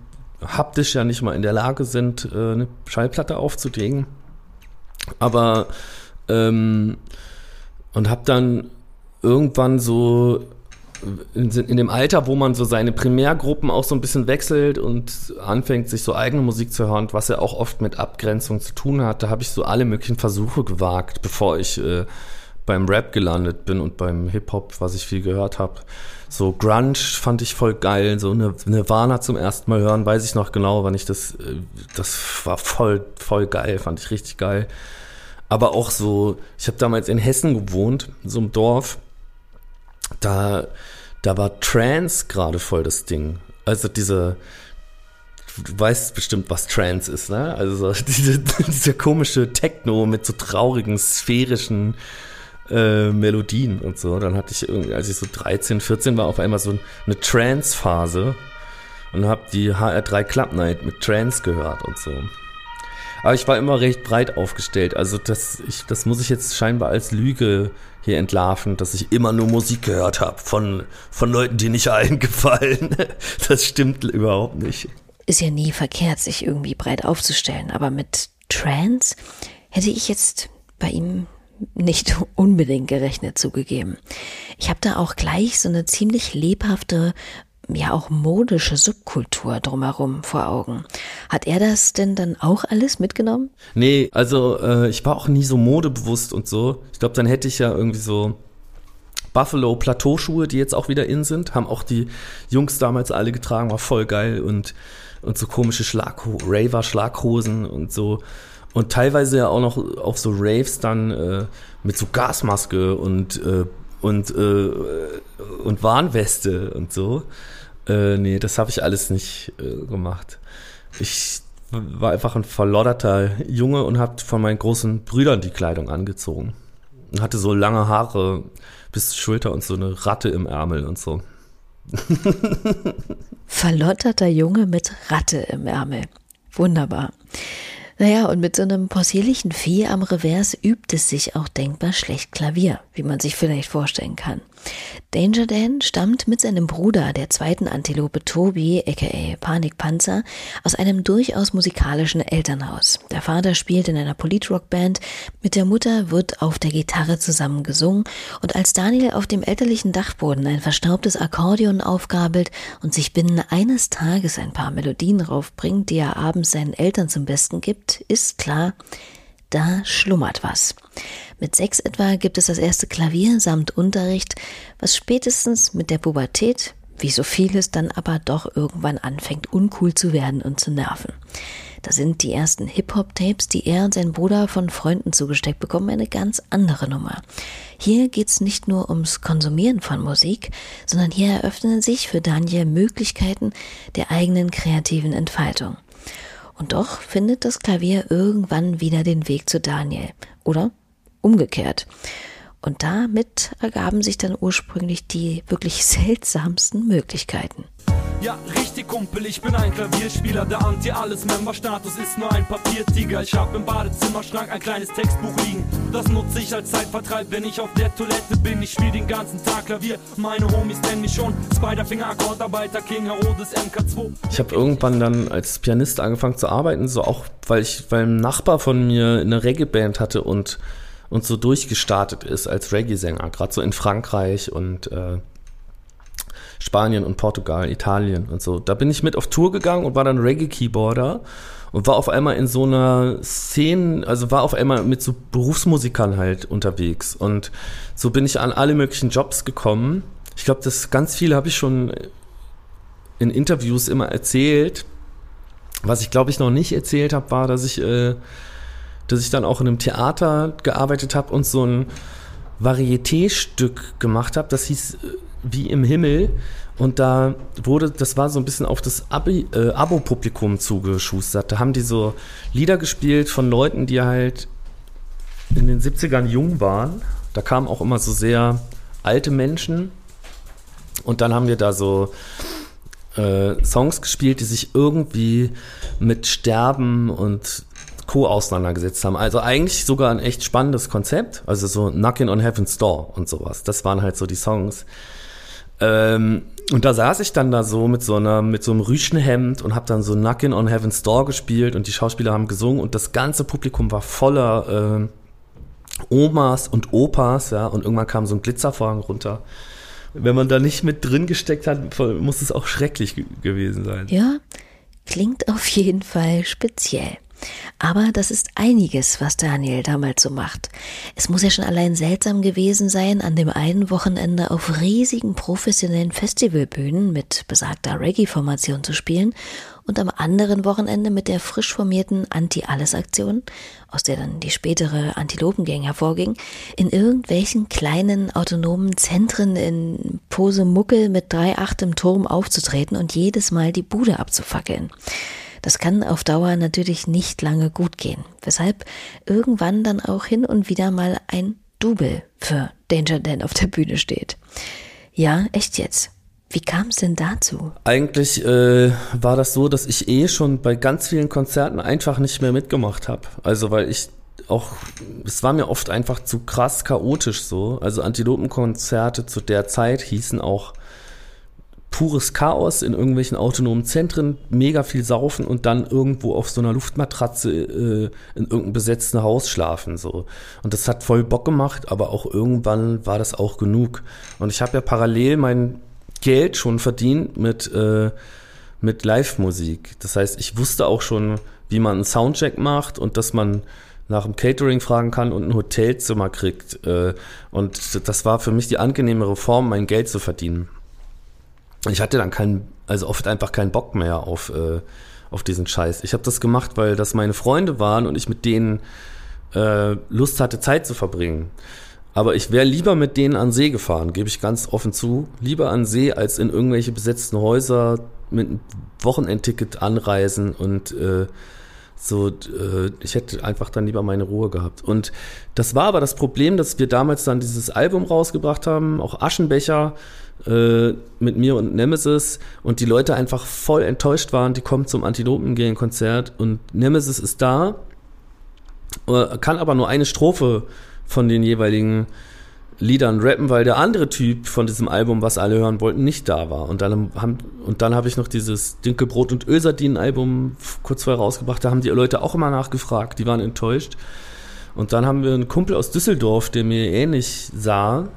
haptisch ja nicht mal in der Lage sind, äh, eine Schallplatte aufzulegen. Aber ähm, und habe dann irgendwann so in, dem Alter, wo man so seine Primärgruppen auch so ein bisschen wechselt und anfängt, sich so eigene Musik zu hören, was ja auch oft mit Abgrenzung zu tun hat, da habe ich so alle möglichen Versuche gewagt, bevor ich äh, beim Rap gelandet bin und beim Hip-Hop, was ich viel gehört habe. So Grunge fand ich voll geil, so eine Nirvana zum ersten Mal hören, weiß ich noch genau, wann ich das, äh, das war voll, voll geil, fand ich richtig geil aber auch so, ich habe damals in Hessen gewohnt, so einem Dorf, da, da war Trance gerade voll das Ding. Also diese, du weißt bestimmt, was Trance ist, ne? Also (laughs) diese, dieser komische Techno mit so traurigen, sphärischen äh, Melodien und so. Dann hatte ich irgendwie, als ich so 13, 14 war, auf einmal so eine Trance-Phase und habe die HR3 Club Night mit Trance gehört und so. Aber ich war immer recht breit aufgestellt. Also das, ich, das muss ich jetzt scheinbar als Lüge hier entlarven, dass ich immer nur Musik gehört habe von, von Leuten, die nicht (laughs) allen gefallen. Das stimmt überhaupt nicht. Ist ja nie verkehrt, sich irgendwie breit aufzustellen. Aber mit Trance hätte ich jetzt bei ihm nicht (laughs) unbedingt gerechnet zugegeben. Ich habe da auch gleich so eine ziemlich lebhafte ja auch modische Subkultur drumherum vor Augen. Hat er das denn dann auch alles mitgenommen? Nee, also äh, ich war auch nie so modebewusst und so. Ich glaube, dann hätte ich ja irgendwie so Buffalo Plateauschuhe, die jetzt auch wieder in sind, haben auch die Jungs damals alle getragen, war voll geil und und so komische Schlagho Raver Schlaghosen und so und teilweise ja auch noch auf so Raves dann äh, mit so Gasmaske und äh, und, äh, und Warnweste und so. Äh, nee, das habe ich alles nicht äh, gemacht. Ich war einfach ein verlodderter Junge und habe von meinen großen Brüdern die Kleidung angezogen. Und hatte so lange Haare bis zur Schulter und so eine Ratte im Ärmel und so. (laughs) Verlotterter Junge mit Ratte im Ärmel. Wunderbar. Naja, und mit so einem possierlichen Vieh am Revers übt es sich auch denkbar schlecht Klavier, wie man sich vielleicht vorstellen kann. Danger Dan stammt mit seinem Bruder, der zweiten Antilope Tobi, aka Panikpanzer, aus einem durchaus musikalischen Elternhaus. Der Vater spielt in einer Politrockband, mit der Mutter wird auf der Gitarre zusammen gesungen und als Daniel auf dem elterlichen Dachboden ein verstaubtes Akkordeon aufgabelt und sich binnen eines Tages ein paar Melodien raufbringt, die er abends seinen Eltern zum Besten gibt, ist klar, da schlummert was. Mit sechs etwa gibt es das erste Klavier samt Unterricht, was spätestens mit der Pubertät, wie so vieles, dann aber doch irgendwann anfängt uncool zu werden und zu nerven. Da sind die ersten Hip-Hop-Tapes, die er und sein Bruder von Freunden zugesteckt bekommen, eine ganz andere Nummer. Hier geht's nicht nur ums Konsumieren von Musik, sondern hier eröffnen sich für Daniel Möglichkeiten der eigenen kreativen Entfaltung. Und doch findet das Klavier irgendwann wieder den Weg zu Daniel. Oder umgekehrt. Und damit ergaben sich dann ursprünglich die wirklich seltsamsten Möglichkeiten. Ja, richtig Kumpel, ich bin ein Klavierspieler, der Anti-Alles-Member-Status ist nur ein Papiertiger. Ich hab im Badezimmerschrank ein kleines Textbuch liegen. Das nutze ich als Zeitvertreib, wenn ich auf der Toilette bin. Ich spiel den ganzen Tag Klavier, meine Homies nennen mich schon Spiderfinger, Akkordarbeiter, King Herodes, MK2. Ich habe irgendwann dann als Pianist angefangen zu arbeiten, so auch, weil ich, weil ein Nachbar von mir eine Reggae-Band hatte und und so durchgestartet ist als Reggae-Sänger, gerade so in Frankreich und äh, Spanien und Portugal, Italien und so. Da bin ich mit auf Tour gegangen und war dann Reggae-Keyboarder und war auf einmal in so einer Szene, also war auf einmal mit so Berufsmusikern halt unterwegs und so bin ich an alle möglichen Jobs gekommen. Ich glaube, das ganz viele habe ich schon in Interviews immer erzählt. Was ich glaube ich noch nicht erzählt habe, war, dass ich äh, dass ich dann auch in einem Theater gearbeitet habe und so ein Varieté-Stück gemacht habe. Das hieß äh, Wie im Himmel. Und da wurde, das war so ein bisschen auf das äh, Abo-Publikum zugeschustert. Da haben die so Lieder gespielt von Leuten, die halt in den 70ern jung waren. Da kamen auch immer so sehr alte Menschen. Und dann haben wir da so äh, Songs gespielt, die sich irgendwie mit Sterben und Co. auseinandergesetzt haben. Also eigentlich sogar ein echt spannendes Konzept. Also so Knockin' on Heaven's Door und sowas. Das waren halt so die Songs. Ähm, und da saß ich dann da so mit so einer, mit so einem Rüschenhemd und hab dann so Knockin' on Heaven's Door gespielt und die Schauspieler haben gesungen und das ganze Publikum war voller äh, Omas und Opas, ja, und irgendwann kam so ein Glitzervorhang runter. Wenn man da nicht mit drin gesteckt hat, muss es auch schrecklich gewesen sein. Ja, klingt auf jeden Fall speziell. Aber das ist einiges, was Daniel damals so macht. Es muss ja schon allein seltsam gewesen sein, an dem einen Wochenende auf riesigen professionellen Festivalbühnen mit besagter Reggae-Formation zu spielen und am anderen Wochenende mit der frisch formierten Anti-Alles-Aktion, aus der dann die spätere Antilopengang hervorging, in irgendwelchen kleinen autonomen Zentren in Pose Muckel mit drei Achtem Turm aufzutreten und jedes Mal die Bude abzufackeln. Das kann auf Dauer natürlich nicht lange gut gehen, weshalb irgendwann dann auch hin und wieder mal ein Double für Danger Dan auf der Bühne steht. Ja, echt jetzt. Wie kam es denn dazu? Eigentlich äh, war das so, dass ich eh schon bei ganz vielen Konzerten einfach nicht mehr mitgemacht habe. Also weil ich auch, es war mir oft einfach zu krass chaotisch so. Also Antilopenkonzerte zu der Zeit hießen auch pures Chaos in irgendwelchen autonomen Zentren, mega viel saufen und dann irgendwo auf so einer Luftmatratze äh, in irgendeinem besetzten Haus schlafen so. Und das hat voll Bock gemacht, aber auch irgendwann war das auch genug. Und ich habe ja parallel mein Geld schon verdient mit äh, mit Live-Musik. Das heißt, ich wusste auch schon, wie man einen Soundcheck macht und dass man nach dem Catering fragen kann und ein Hotelzimmer kriegt. Äh, und das war für mich die angenehmere Form, mein Geld zu verdienen ich hatte dann keinen, also oft einfach keinen Bock mehr auf, äh, auf diesen Scheiß. Ich habe das gemacht, weil das meine Freunde waren und ich mit denen äh, Lust hatte, Zeit zu verbringen. Aber ich wäre lieber mit denen an See gefahren, gebe ich ganz offen zu. Lieber an See als in irgendwelche besetzten Häuser mit einem Wochenendticket anreisen und äh, so, äh, ich hätte einfach dann lieber meine Ruhe gehabt. Und das war aber das Problem, dass wir damals dann dieses Album rausgebracht haben, auch Aschenbecher äh, mit mir und Nemesis und die Leute einfach voll enttäuscht waren, die kommen zum Antilopen-Gang-Konzert und Nemesis ist da äh, kann aber nur eine Strophe von den jeweiligen Liedern rappen, weil der andere Typ von diesem Album, was alle hören wollten, nicht da war. Und dann haben und dann habe ich noch dieses Dinkelbrot und Ölsardinen Album kurz vorher rausgebracht. Da haben die Leute auch immer nachgefragt, die waren enttäuscht. Und dann haben wir einen Kumpel aus Düsseldorf, der mir ähnlich sah,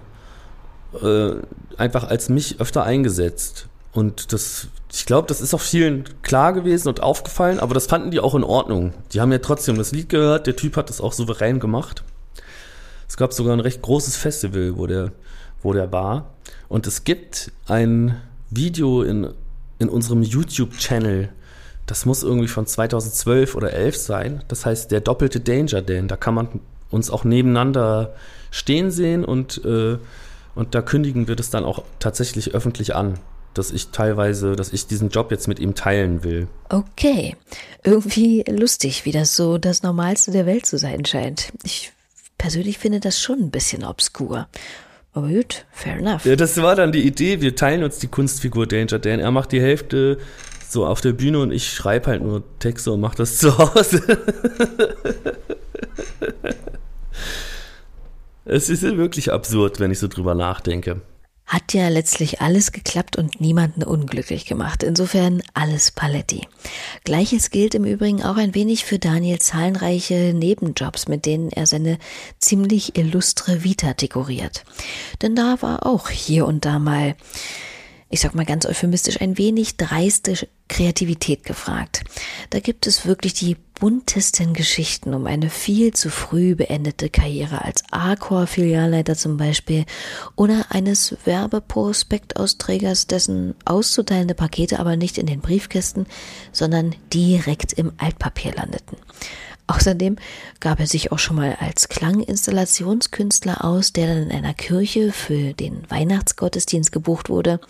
äh, einfach als mich öfter eingesetzt. Und das, ich glaube, das ist auch vielen klar gewesen und aufgefallen, aber das fanden die auch in Ordnung. Die haben ja trotzdem das Lied gehört, der Typ hat das auch souverän gemacht. Es gab sogar ein recht großes Festival, wo der, wo der war. Und es gibt ein Video in, in unserem YouTube-Channel. Das muss irgendwie von 2012 oder 11 sein. Das heißt, der doppelte Danger Dan. Da kann man uns auch nebeneinander stehen sehen und, äh, und da kündigen wir das dann auch tatsächlich öffentlich an dass ich teilweise, dass ich diesen Job jetzt mit ihm teilen will. Okay. Irgendwie lustig, wie das so das Normalste der Welt zu sein scheint. Ich persönlich finde das schon ein bisschen obskur. Aber gut, fair enough. Ja, das war dann die Idee. Wir teilen uns die Kunstfigur Danger Dan. Er macht die Hälfte so auf der Bühne und ich schreibe halt nur Texte und mache das (laughs) zu Hause. Es ist wirklich absurd, wenn ich so drüber nachdenke. Hat ja letztlich alles geklappt und niemanden unglücklich gemacht. Insofern alles Paletti. Gleiches gilt im Übrigen auch ein wenig für Daniel zahlreiche Nebenjobs, mit denen er seine ziemlich illustre Vita dekoriert. Denn da war auch hier und da mal ich sag mal ganz euphemistisch, ein wenig dreiste Kreativität gefragt. Da gibt es wirklich die buntesten Geschichten um eine viel zu früh beendete Karriere als A-Core-Filialleiter zum Beispiel oder eines Werbeprospektausträgers, dessen auszuteilende Pakete aber nicht in den Briefkästen, sondern direkt im Altpapier landeten. Außerdem gab er sich auch schon mal als Klanginstallationskünstler aus, der dann in einer Kirche für den Weihnachtsgottesdienst gebucht wurde,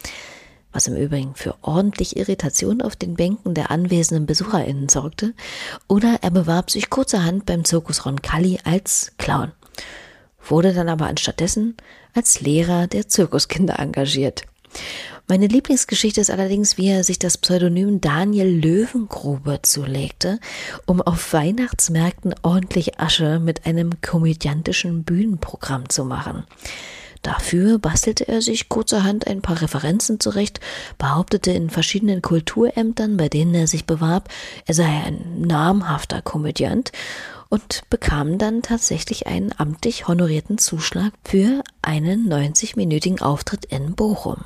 was im Übrigen für ordentlich Irritation auf den Bänken der anwesenden BesucherInnen sorgte, oder er bewarb sich kurzerhand beim Zirkus Roncalli als Clown, wurde dann aber anstattdessen als Lehrer der Zirkuskinder engagiert. Meine Lieblingsgeschichte ist allerdings, wie er sich das Pseudonym Daniel Löwengrube zulegte, um auf Weihnachtsmärkten ordentlich Asche mit einem komödiantischen Bühnenprogramm zu machen. Dafür bastelte er sich kurzerhand ein paar Referenzen zurecht, behauptete in verschiedenen Kulturämtern, bei denen er sich bewarb, er sei ein namhafter Komödiant und bekam dann tatsächlich einen amtlich honorierten Zuschlag für einen 90-minütigen Auftritt in Bochum.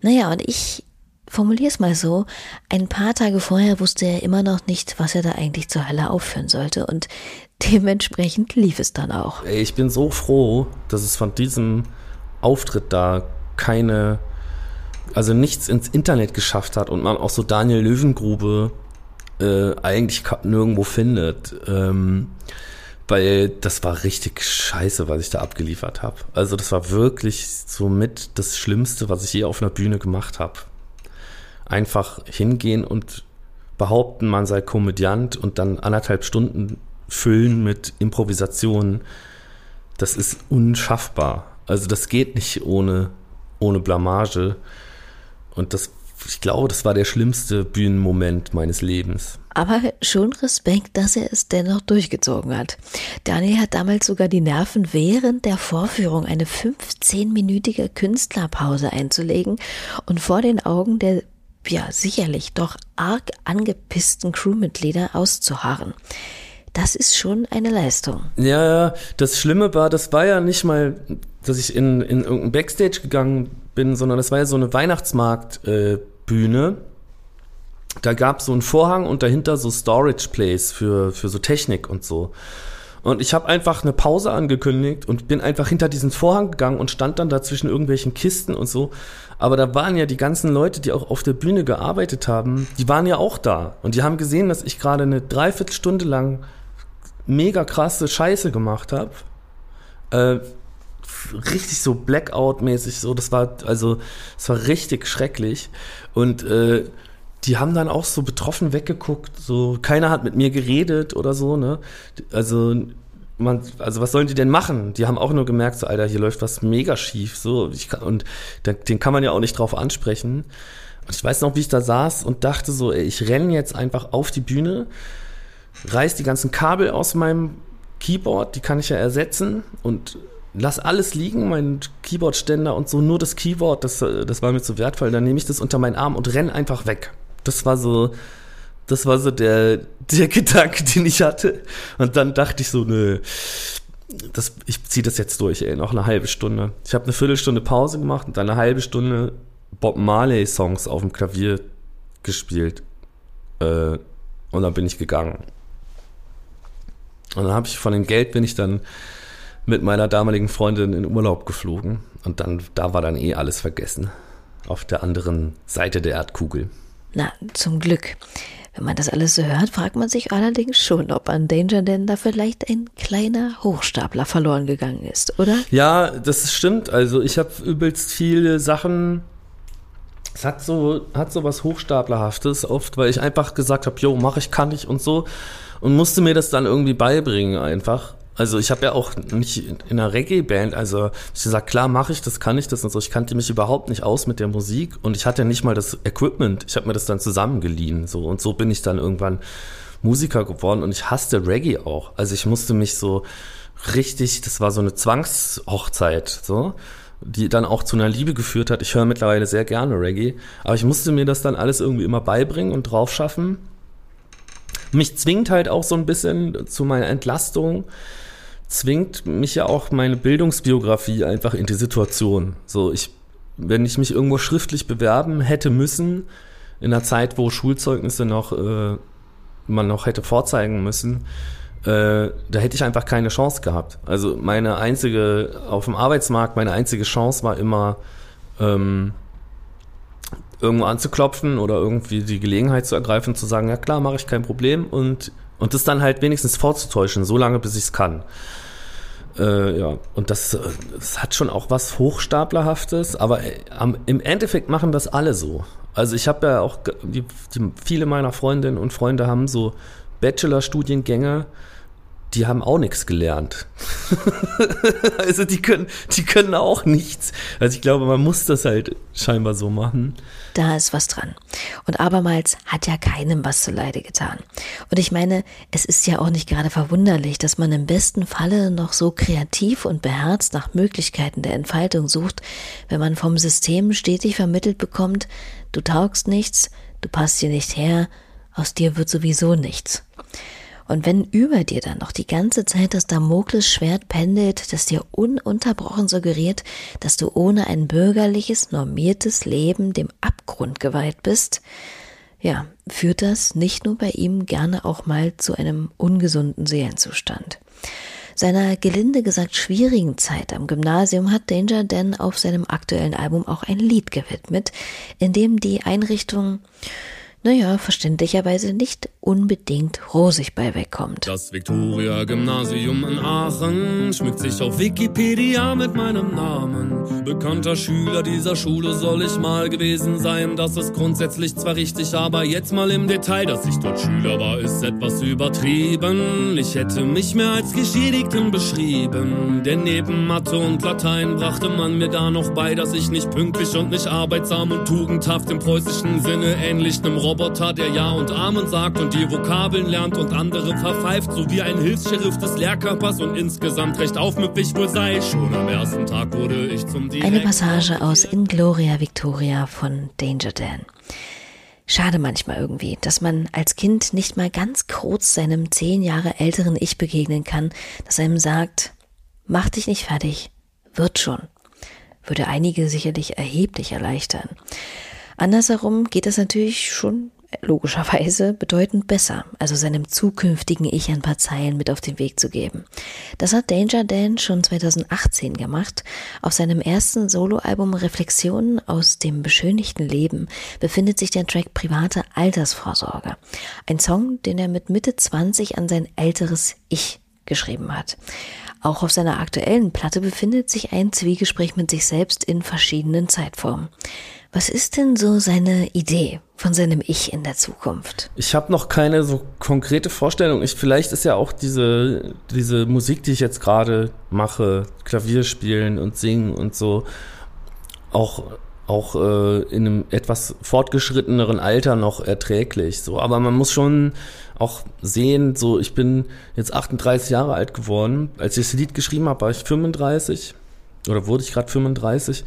Naja, und ich formuliere es mal so, ein paar Tage vorher wusste er immer noch nicht, was er da eigentlich zur Hölle aufführen sollte und dementsprechend lief es dann auch. Ich bin so froh, dass es von diesem Auftritt da keine, also nichts ins Internet geschafft hat und man auch so Daniel Löwengrube äh, eigentlich nirgendwo findet. Ähm, weil das war richtig scheiße, was ich da abgeliefert habe. Also das war wirklich somit das Schlimmste, was ich je auf einer Bühne gemacht habe. Einfach hingehen und behaupten, man sei Komödiant und dann anderthalb Stunden füllen mit Improvisationen. Das ist unschaffbar. Also das geht nicht ohne, ohne Blamage. Und das ich glaube, das war der schlimmste Bühnenmoment meines Lebens. Aber schon Respekt, dass er es dennoch durchgezogen hat. Daniel hat damals sogar die Nerven, während der Vorführung eine 15-minütige Künstlerpause einzulegen und vor den Augen der ja sicherlich doch arg angepissten Crewmitglieder auszuharren. Das ist schon eine Leistung. Ja, das Schlimme war, das war ja nicht mal, dass ich in, in irgendein Backstage gegangen bin, sondern das war ja so eine Weihnachtsmarktbühne. Äh, da gab es so einen Vorhang und dahinter so Storage Plays für, für so Technik und so. Und ich habe einfach eine Pause angekündigt und bin einfach hinter diesen Vorhang gegangen und stand dann da zwischen irgendwelchen Kisten und so. Aber da waren ja die ganzen Leute, die auch auf der Bühne gearbeitet haben, die waren ja auch da. Und die haben gesehen, dass ich gerade eine Dreiviertelstunde lang mega krasse Scheiße gemacht habe. Äh, richtig so Blackout-mäßig so. Das war, also, es war richtig schrecklich. Und äh, die haben dann auch so betroffen weggeguckt, so keiner hat mit mir geredet oder so, ne? Also man, also was sollen die denn machen? Die haben auch nur gemerkt, so Alter, hier läuft was mega schief, so kann, und den kann man ja auch nicht drauf ansprechen. Und ich weiß noch, wie ich da saß und dachte so, ey, ich renne jetzt einfach auf die Bühne, reiß die ganzen Kabel aus meinem Keyboard, die kann ich ja ersetzen und lass alles liegen, mein Keyboardständer und so, nur das Keyboard, das, das war mir zu wertvoll, dann nehme ich das unter meinen Arm und renn einfach weg. Das war so, das war so der, der (laughs) Gedanke, den ich hatte. Und dann dachte ich so, nö, das, ich ziehe das jetzt durch, ey, noch eine halbe Stunde. Ich habe eine Viertelstunde Pause gemacht und dann eine halbe Stunde Bob Marley Songs auf dem Klavier gespielt. Äh, und dann bin ich gegangen. Und dann habe ich von dem Geld bin ich dann mit meiner damaligen Freundin in Urlaub geflogen. Und dann, da war dann eh alles vergessen. Auf der anderen Seite der Erdkugel. Na, zum Glück. Wenn man das alles so hört, fragt man sich allerdings schon, ob an Danger denn da vielleicht ein kleiner Hochstapler verloren gegangen ist, oder? Ja, das stimmt. Also ich habe übelst viele Sachen. Es hat so, hat so was Hochstaplerhaftes oft, weil ich einfach gesagt habe, jo, mach ich, kann ich und so. Und musste mir das dann irgendwie beibringen einfach. Also ich habe ja auch nicht in einer Reggae-Band, also ich gesagt, klar mache ich das, kann ich das und so. Ich kannte mich überhaupt nicht aus mit der Musik und ich hatte nicht mal das Equipment. Ich habe mir das dann zusammengeliehen so und so bin ich dann irgendwann Musiker geworden und ich hasste Reggae auch. Also ich musste mich so richtig, das war so eine Zwangshochzeit, so die dann auch zu einer Liebe geführt hat. Ich höre mittlerweile sehr gerne Reggae, aber ich musste mir das dann alles irgendwie immer beibringen und drauf schaffen. Mich zwingt halt auch so ein bisschen zu meiner Entlastung, zwingt mich ja auch meine Bildungsbiografie einfach in die Situation. So, ich, wenn ich mich irgendwo schriftlich bewerben hätte müssen, in einer Zeit, wo Schulzeugnisse noch, äh, man noch hätte vorzeigen müssen, äh, da hätte ich einfach keine Chance gehabt. Also meine einzige, auf dem Arbeitsmarkt, meine einzige Chance war immer, ähm, irgendwo anzuklopfen oder irgendwie die Gelegenheit zu ergreifen, zu sagen, ja klar, mache ich kein Problem und, und das dann halt wenigstens vorzutäuschen, so lange bis ich es kann. Äh, ja, und das, das hat schon auch was Hochstaplerhaftes, aber äh, am, im Endeffekt machen das alle so. Also ich habe ja auch, die, die, viele meiner Freundinnen und Freunde haben so Bachelorstudiengänge, die haben auch nichts gelernt. (laughs) also die können, die können auch nichts. Also ich glaube, man muss das halt scheinbar so machen. Da ist was dran. Und abermals hat ja keinem was zu Leide getan. Und ich meine, es ist ja auch nicht gerade verwunderlich, dass man im besten Falle noch so kreativ und beherzt nach Möglichkeiten der Entfaltung sucht, wenn man vom System stetig vermittelt bekommt, du taugst nichts, du passt hier nicht her, aus dir wird sowieso nichts. Und wenn über dir dann noch die ganze Zeit das Damoklesschwert pendelt, das dir ununterbrochen suggeriert, dass du ohne ein bürgerliches, normiertes Leben dem Abgrund geweiht bist, ja, führt das nicht nur bei ihm gerne auch mal zu einem ungesunden Seelenzustand. Seiner gelinde gesagt schwierigen Zeit am Gymnasium hat Danger Dan auf seinem aktuellen Album auch ein Lied gewidmet, in dem die Einrichtung naja, verständlicherweise nicht unbedingt rosig bei wegkommt. Das Viktoria-Gymnasium in Aachen schmückt sich auf Wikipedia mit meinem Namen. Bekannter Schüler dieser Schule soll ich mal gewesen sein. Das ist grundsätzlich zwar richtig, aber jetzt mal im Detail, dass ich dort Schüler war, ist etwas übertrieben. Ich hätte mich mehr als Geschädigten beschrieben. Denn neben Mathe und Latein brachte man mir da noch bei, dass ich nicht pünktlich und nicht arbeitsam und tugendhaft im preußischen Sinne ähnlich einem Roboter, der Ja und Amen sagt und die Vokabeln lernt und andere verpfeift, so wie ein Hilfssheriff des Lehrkörpers und insgesamt recht aufmüpfig wohl sei. Schon am ersten Tag wurde ich zum Direktor. Eine Passage aus In Gloria Victoria von Danger Dan. Schade manchmal irgendwie, dass man als Kind nicht mal ganz kurz seinem zehn Jahre älteren Ich begegnen kann, das einem sagt, mach dich nicht fertig, wird schon. Würde einige sicherlich erheblich erleichtern. Andersherum geht es natürlich schon logischerweise bedeutend besser, also seinem zukünftigen Ich ein paar Zeilen mit auf den Weg zu geben. Das hat Danger Dan schon 2018 gemacht. Auf seinem ersten Soloalbum Reflexionen aus dem beschönigten Leben befindet sich der Track Private Altersvorsorge. Ein Song, den er mit Mitte 20 an sein älteres Ich geschrieben hat. Auch auf seiner aktuellen Platte befindet sich ein Zwiegespräch mit sich selbst in verschiedenen Zeitformen. Was ist denn so seine Idee von seinem Ich in der Zukunft? Ich habe noch keine so konkrete Vorstellung. Ich, vielleicht ist ja auch diese, diese Musik, die ich jetzt gerade mache, Klavier spielen und singen und so, auch auch äh, in einem etwas fortgeschritteneren Alter noch erträglich. So, aber man muss schon auch sehen, so ich bin jetzt 38 Jahre alt geworden. Als ich das Lied geschrieben habe, war ich 35 oder wurde ich gerade 35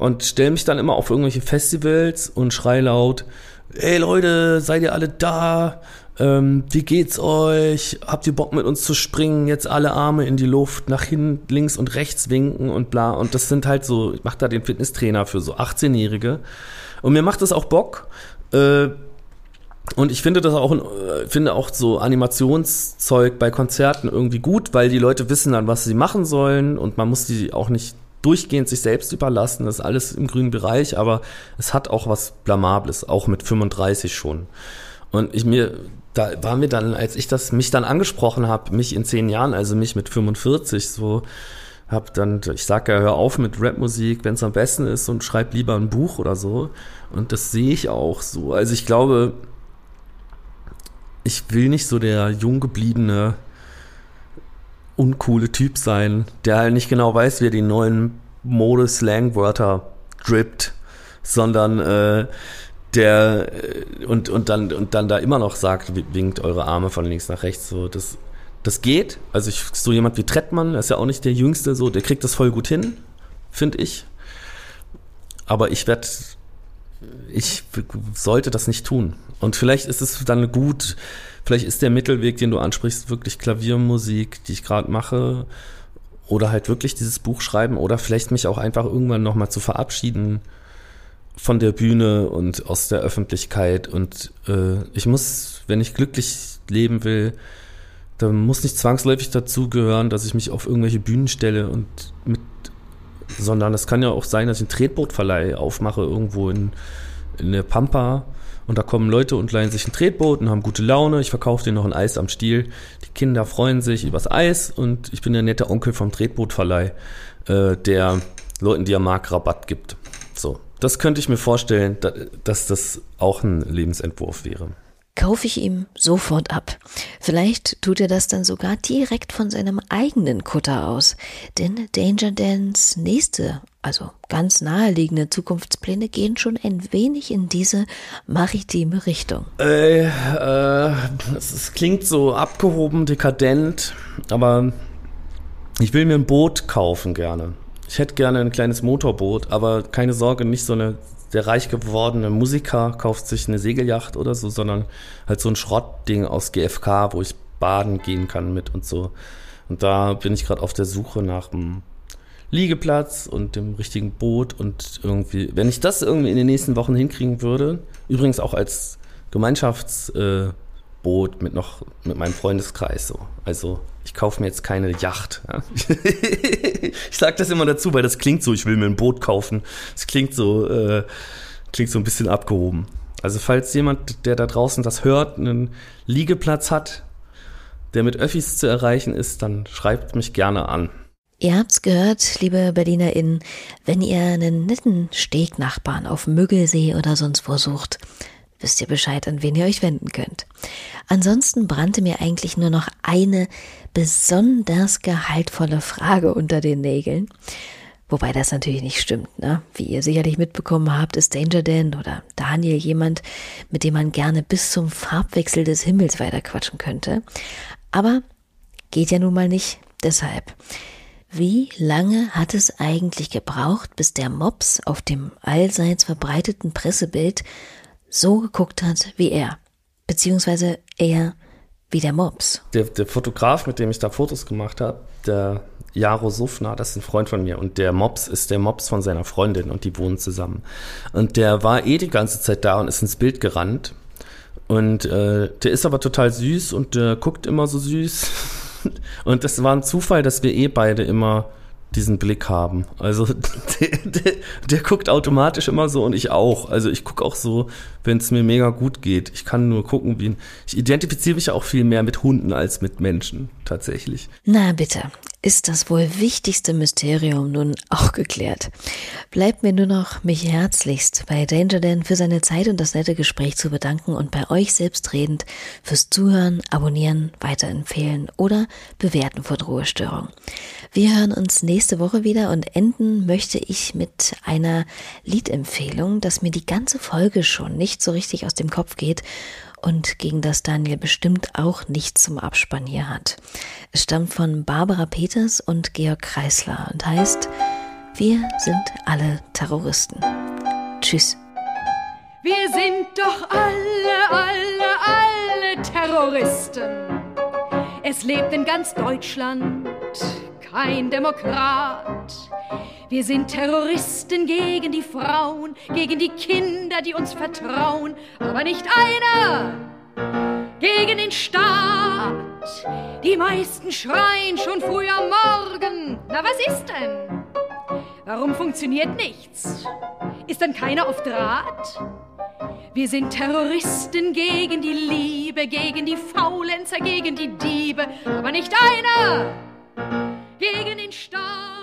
und stelle mich dann immer auf irgendwelche Festivals und schrei laut, ey Leute, seid ihr alle da? Ähm, wie geht's euch? Habt ihr Bock mit uns zu springen? Jetzt alle Arme in die Luft, nach hinten, links und rechts winken und bla. Und das sind halt so, ich mache da den Fitnesstrainer für so 18-Jährige. Und mir macht das auch Bock. Äh, und ich finde das auch, äh, finde auch so Animationszeug bei Konzerten irgendwie gut, weil die Leute wissen dann, was sie machen sollen und man muss die auch nicht durchgehend sich selbst überlassen. Das ist alles im grünen Bereich, aber es hat auch was Blamables, auch mit 35 schon. Und ich mir, da war mir dann, als ich das mich dann angesprochen habe, mich in zehn Jahren, also mich mit 45, so hab dann, ich sag ja, hör auf mit Rapmusik, wenn es am besten ist und schreib lieber ein Buch oder so. Und das sehe ich auch so. Also ich glaube, ich will nicht so der jung gebliebene, uncoole Typ sein, der halt nicht genau weiß, wie er die neuen Mode-Slang-Wörter drippt, sondern äh, der äh, und, und, dann, und dann da immer noch sagt, winkt eure Arme von links nach rechts. So, das, das geht. Also ich, so jemand wie Trettmann, ist ja auch nicht der Jüngste, so, der kriegt das voll gut hin, finde ich. Aber ich werde, ich sollte das nicht tun. Und vielleicht ist es dann gut, vielleicht ist der Mittelweg, den du ansprichst, wirklich Klaviermusik, die ich gerade mache, oder halt wirklich dieses Buch schreiben, oder vielleicht mich auch einfach irgendwann nochmal zu verabschieden von der Bühne und aus der Öffentlichkeit. Und äh, ich muss, wenn ich glücklich leben will, dann muss nicht zwangsläufig dazu gehören, dass ich mich auf irgendwelche Bühnen stelle und mit, sondern es kann ja auch sein, dass ich einen Tretbootverleih aufmache irgendwo in, in der Pampa und da kommen Leute und leihen sich ein Tretboot und haben gute Laune. Ich verkaufe denen noch ein Eis am Stiel. Die Kinder freuen sich übers Eis und ich bin der nette Onkel vom Tretbootverleih, äh, der Leuten, die er mag, Rabatt gibt. So das könnte ich mir vorstellen, dass das auch ein Lebensentwurf wäre. Kaufe ich ihm sofort ab. Vielleicht tut er das dann sogar direkt von seinem eigenen Kutter aus. Denn Danger Dans nächste, also ganz naheliegende Zukunftspläne gehen schon ein wenig in diese maritime Richtung. Äh, äh, es klingt so abgehoben, dekadent, aber ich will mir ein Boot kaufen gerne. Ich hätte gerne ein kleines Motorboot, aber keine Sorge, nicht so eine der reich gewordene Musiker kauft sich eine Segelyacht oder so, sondern halt so ein Schrottding aus GFK, wo ich baden gehen kann mit und so. Und da bin ich gerade auf der Suche nach einem Liegeplatz und dem richtigen Boot und irgendwie, wenn ich das irgendwie in den nächsten Wochen hinkriegen würde, übrigens auch als Gemeinschafts- äh, mit noch mit meinem Freundeskreis so. Also ich kaufe mir jetzt keine Yacht. Ja. (laughs) ich sage das immer dazu, weil das klingt so, ich will mir ein Boot kaufen. Es klingt so, äh, klingt so ein bisschen abgehoben. Also falls jemand, der da draußen das hört, einen Liegeplatz hat, der mit Öffis zu erreichen ist, dann schreibt mich gerne an. Ihr habt's gehört, liebe BerlinerInnen, wenn ihr einen netten Stegnachbarn auf Müggelsee oder sonst wo sucht, wisst ihr Bescheid, an wen ihr euch wenden könnt. Ansonsten brannte mir eigentlich nur noch eine besonders gehaltvolle Frage unter den Nägeln. Wobei das natürlich nicht stimmt, ne? Wie ihr sicherlich mitbekommen habt, ist Danger Dan oder Daniel jemand, mit dem man gerne bis zum Farbwechsel des Himmels weiterquatschen könnte. Aber geht ja nun mal nicht. Deshalb. Wie lange hat es eigentlich gebraucht, bis der Mops auf dem allseits verbreiteten Pressebild so geguckt hat wie er, beziehungsweise er wie der Mops. Der, der Fotograf, mit dem ich da Fotos gemacht habe, der Jaro Sufner, das ist ein Freund von mir und der Mops ist der Mops von seiner Freundin und die wohnen zusammen. Und der war eh die ganze Zeit da und ist ins Bild gerannt. Und äh, der ist aber total süß und der guckt immer so süß. (laughs) Und das war ein Zufall, dass wir eh beide immer diesen Blick haben. Also (laughs) der, der, der, guckt automatisch immer so und ich auch. Also ich gucke auch so, wenn es mir mega gut geht. Ich kann nur gucken, wie ich identifiziere mich auch viel mehr mit Hunden als mit Menschen tatsächlich. Na bitte, ist das wohl wichtigste Mysterium nun auch geklärt. Bleibt mir nur noch, mich herzlichst bei Danger Dan für seine Zeit und das nette Gespräch zu bedanken und bei euch selbstredend fürs Zuhören, Abonnieren, Weiterempfehlen oder Bewerten von Ruhestörung. Wir hören uns nächste Woche wieder und enden möchte ich mit einer Liedempfehlung, das mir die ganze Folge schon nicht so richtig aus dem Kopf geht und gegen das Daniel bestimmt auch nichts zum Abspann hier hat. Es stammt von Barbara Peters und Georg Kreisler und heißt Wir sind alle Terroristen. Tschüss. Wir sind doch alle, alle, alle Terroristen. Es lebt in ganz Deutschland kein Demokrat. Wir sind Terroristen gegen die Frauen, gegen die Kinder, die uns vertrauen, aber nicht einer gegen den Staat. Die meisten schreien schon früh am Morgen. Na, was ist denn? Warum funktioniert nichts? Ist dann keiner auf Draht? Wir sind Terroristen gegen die Liebe, gegen die Faulenzer, gegen die Diebe, aber nicht einer gegen den Staat.